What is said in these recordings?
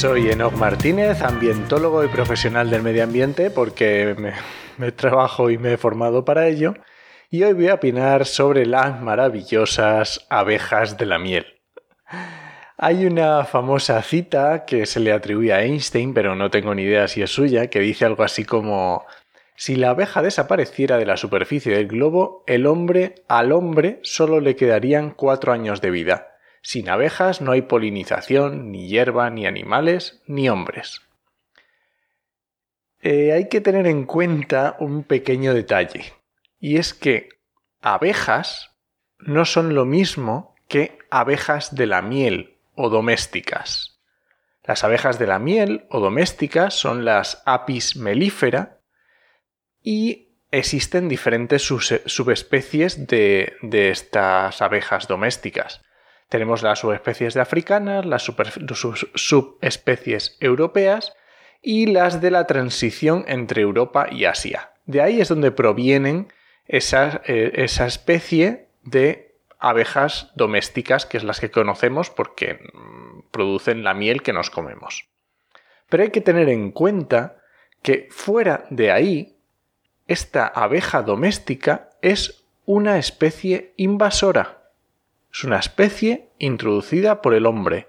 Soy Enoch Martínez, ambientólogo y profesional del medio ambiente porque me, me, trabajo y me he formado para ello. Y hoy voy a opinar sobre las maravillosas abejas de la miel. Hay una famosa cita que se le atribuye a Einstein, pero no tengo ni idea si es suya, que dice algo así como si la abeja desapareciera de la superficie del globo, el hombre al hombre solo le quedarían cuatro años de vida. Sin abejas no hay polinización, ni hierba, ni animales, ni hombres. Eh, hay que tener en cuenta un pequeño detalle, y es que abejas no son lo mismo que abejas de la miel o domésticas. Las abejas de la miel o domésticas son las Apis mellifera y existen diferentes subespecies de, de estas abejas domésticas. Tenemos las subespecies de africanas, las subespecies europeas y las de la transición entre Europa y Asia. De ahí es donde provienen esa, eh, esa especie de abejas domésticas, que es las que conocemos porque mm, producen la miel que nos comemos. Pero hay que tener en cuenta que fuera de ahí, esta abeja doméstica es una especie invasora. Es una especie introducida por el hombre,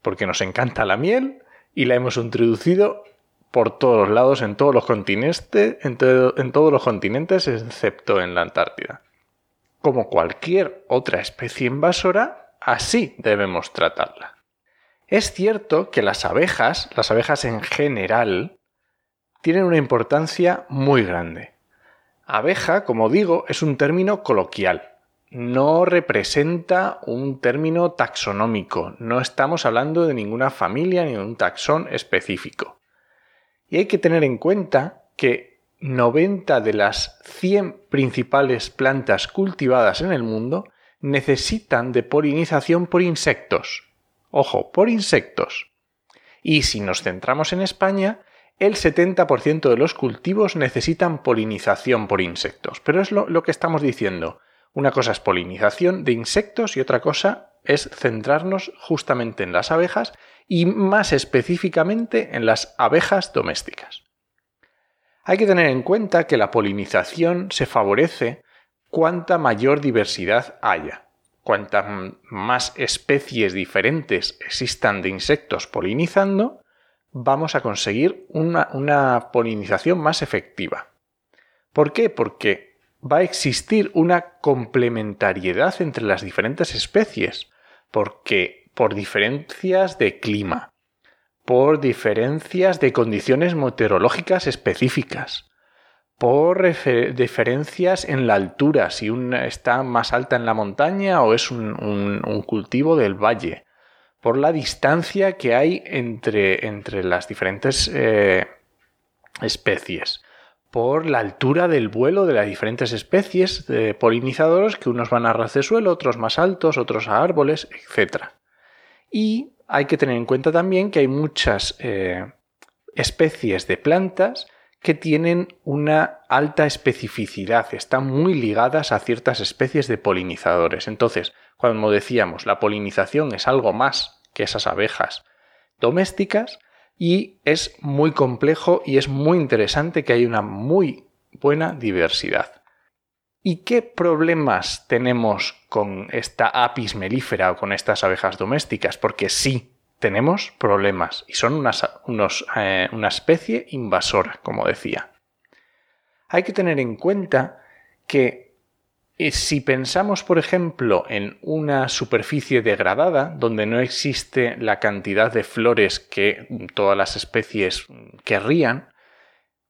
porque nos encanta la miel y la hemos introducido por todos los lados, en todos los continentes, en, en todos los continentes, excepto en la Antártida como cualquier otra especie invasora, así debemos tratarla. Es cierto que las abejas, las abejas en general, tienen una importancia muy grande. Abeja, como digo, es un término coloquial, no representa un término taxonómico, no estamos hablando de ninguna familia ni de un taxón específico. Y hay que tener en cuenta que 90 de las 100 principales plantas cultivadas en el mundo necesitan de polinización por insectos. Ojo, por insectos. Y si nos centramos en España, el 70% de los cultivos necesitan polinización por insectos. Pero es lo, lo, que estamos diciendo. Una cosa es polinización de insectos y otra cosa es centrarnos justamente en las abejas y más específicamente en las abejas domésticas. Hay que tener en cuenta que la polinización se favorece cuanta mayor diversidad haya. Cuantas más especies diferentes existan de insectos polinizando, vamos a conseguir una, una polinización más efectiva. ¿Por qué? Porque va a existir una complementariedad entre las diferentes especies, porque por diferencias de clima, por diferencias de condiciones meteorológicas específicas, por diferencias en la altura, si una está más alta en la montaña o es un, cultivo del valle, por la distancia que hay entre, entre las diferentes eh, especies, por la altura del vuelo de las diferentes especies de polinizadores, que unos van a ras de suelo, otros más altos, otros a árboles, etc. Y hay que tener en cuenta también que hay muchas eh, especies de plantas que tienen una alta especificidad, están muy ligadas a ciertas especies de polinizadores. Entonces, cuando decíamos, la polinización es algo más que esas abejas domésticas y es muy complejo y es muy interesante que haya una muy buena diversidad. ¿Y qué problemas tenemos con esta apis melífera o con estas abejas domésticas? Porque sí, tenemos problemas y son eh, una especie invasora, como decía. Hay que tener en cuenta que si pensamos, por ejemplo, en una superficie degradada, donde no existe la cantidad de flores que todas las especies querrían,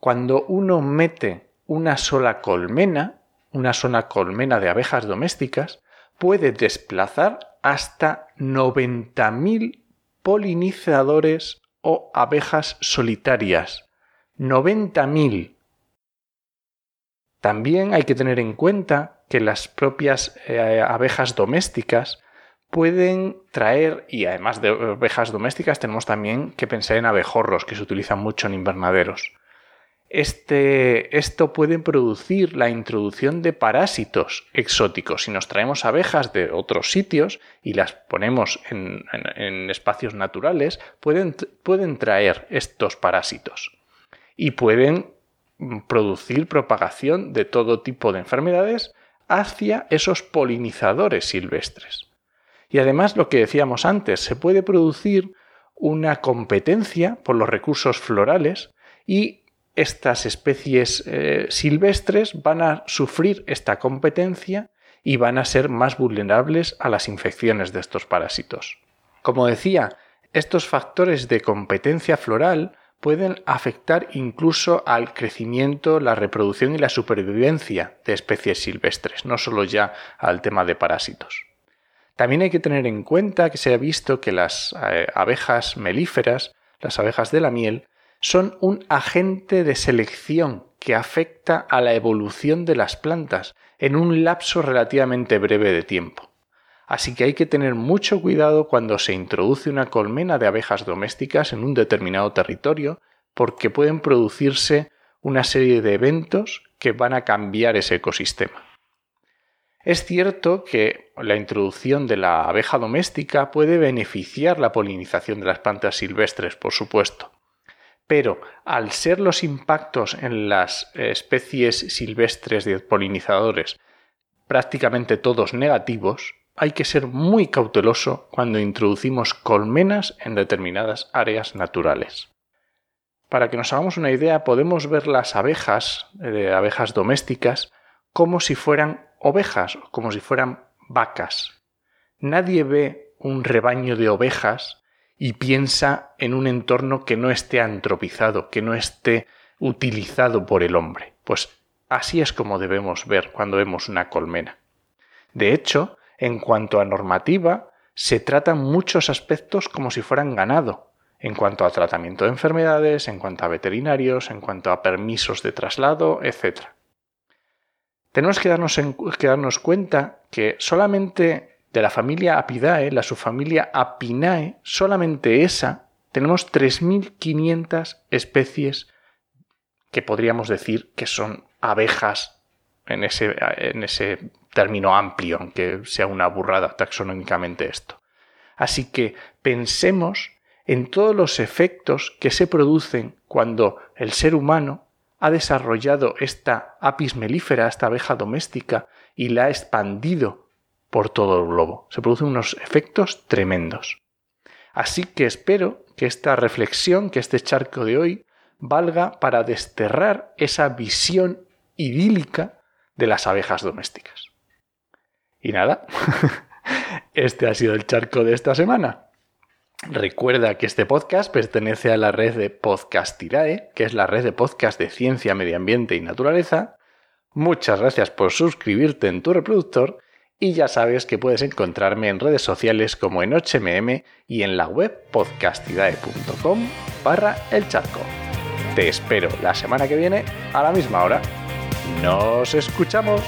cuando uno mete una sola colmena, una sola colmena de abejas domésticas puede desplazar hasta 90.000 polinizadores o abejas solitarias. 90.000. También hay que tener en cuenta que las propias eh, abejas domésticas pueden traer, y además de abejas domésticas, tenemos también que pensar en abejorros, que se utilizan mucho en invernaderos. Este, esto puede producir la introducción de parásitos exóticos. Si nos traemos abejas de otros sitios y las ponemos en, espacios naturales, pueden, pueden traer estos parásitos y pueden producir propagación de todo tipo de enfermedades hacia esos polinizadores silvestres. Y además, lo que decíamos antes, se puede producir una competencia por los recursos florales y estas especies eh, silvestres van a sufrir esta competencia y van a ser más vulnerables a las infecciones de estos parásitos. Como decía, estos factores de competencia floral pueden afectar incluso al crecimiento, la reproducción y la supervivencia de especies silvestres, no solo ya al tema de parásitos. También hay que tener en cuenta que se ha visto que las eh, abejas melíferas, las abejas de la miel, son un agente de selección que afecta a la evolución de las plantas en un lapso relativamente breve de tiempo. Así que hay que tener mucho cuidado cuando se introduce una colmena de abejas domésticas en un determinado territorio porque pueden producirse una serie de eventos que van a cambiar ese ecosistema. Es cierto que la introducción de la abeja doméstica puede beneficiar la polinización de las plantas silvestres, por supuesto, pero al ser los impactos en las especies silvestres de polinizadores prácticamente todos negativos, hay que ser muy cauteloso cuando introducimos colmenas en determinadas áreas naturales. Para que nos hagamos una idea, podemos ver las abejas, de abejas domésticas, como si fueran ovejas, como si fueran vacas. Nadie ve un rebaño de ovejas y piensa en un entorno que no esté antropizado, que no esté utilizado por el hombre. Pues así es como debemos ver cuando vemos una colmena. De hecho, en cuanto a normativa, se tratan muchos aspectos como si fueran ganado, en cuanto a tratamiento de enfermedades, en cuanto a veterinarios, en cuanto a permisos de traslado, etc. Tenemos que darnos, cuenta que solamente de la familia Apidae, la subfamilia Apinae, solamente esa, tenemos 3.500 especies que podríamos decir que son abejas en ese, en ese término amplio, aunque sea una burrada taxonómicamente esto. Así que pensemos en todos los efectos que se producen cuando el ser humano ha desarrollado esta apis melífera, esta abeja doméstica, y la ha expandido por todo el globo. Se producen unos efectos tremendos. Así que espero que esta reflexión, que este charco de hoy, valga para desterrar esa visión idílica de las abejas domésticas. Y nada, este ha sido el charco de esta semana. Recuerda que este podcast pertenece a la red de Podcastirae, que es la red de podcast de ciencia, medio ambiente y naturaleza. Muchas gracias por suscribirte en tu reproductor y ya sabes que puedes encontrarme en redes sociales como en HMM y en la web podcastidae.com barra el charco. Te espero la semana que viene a la misma hora. ¡Nos escuchamos!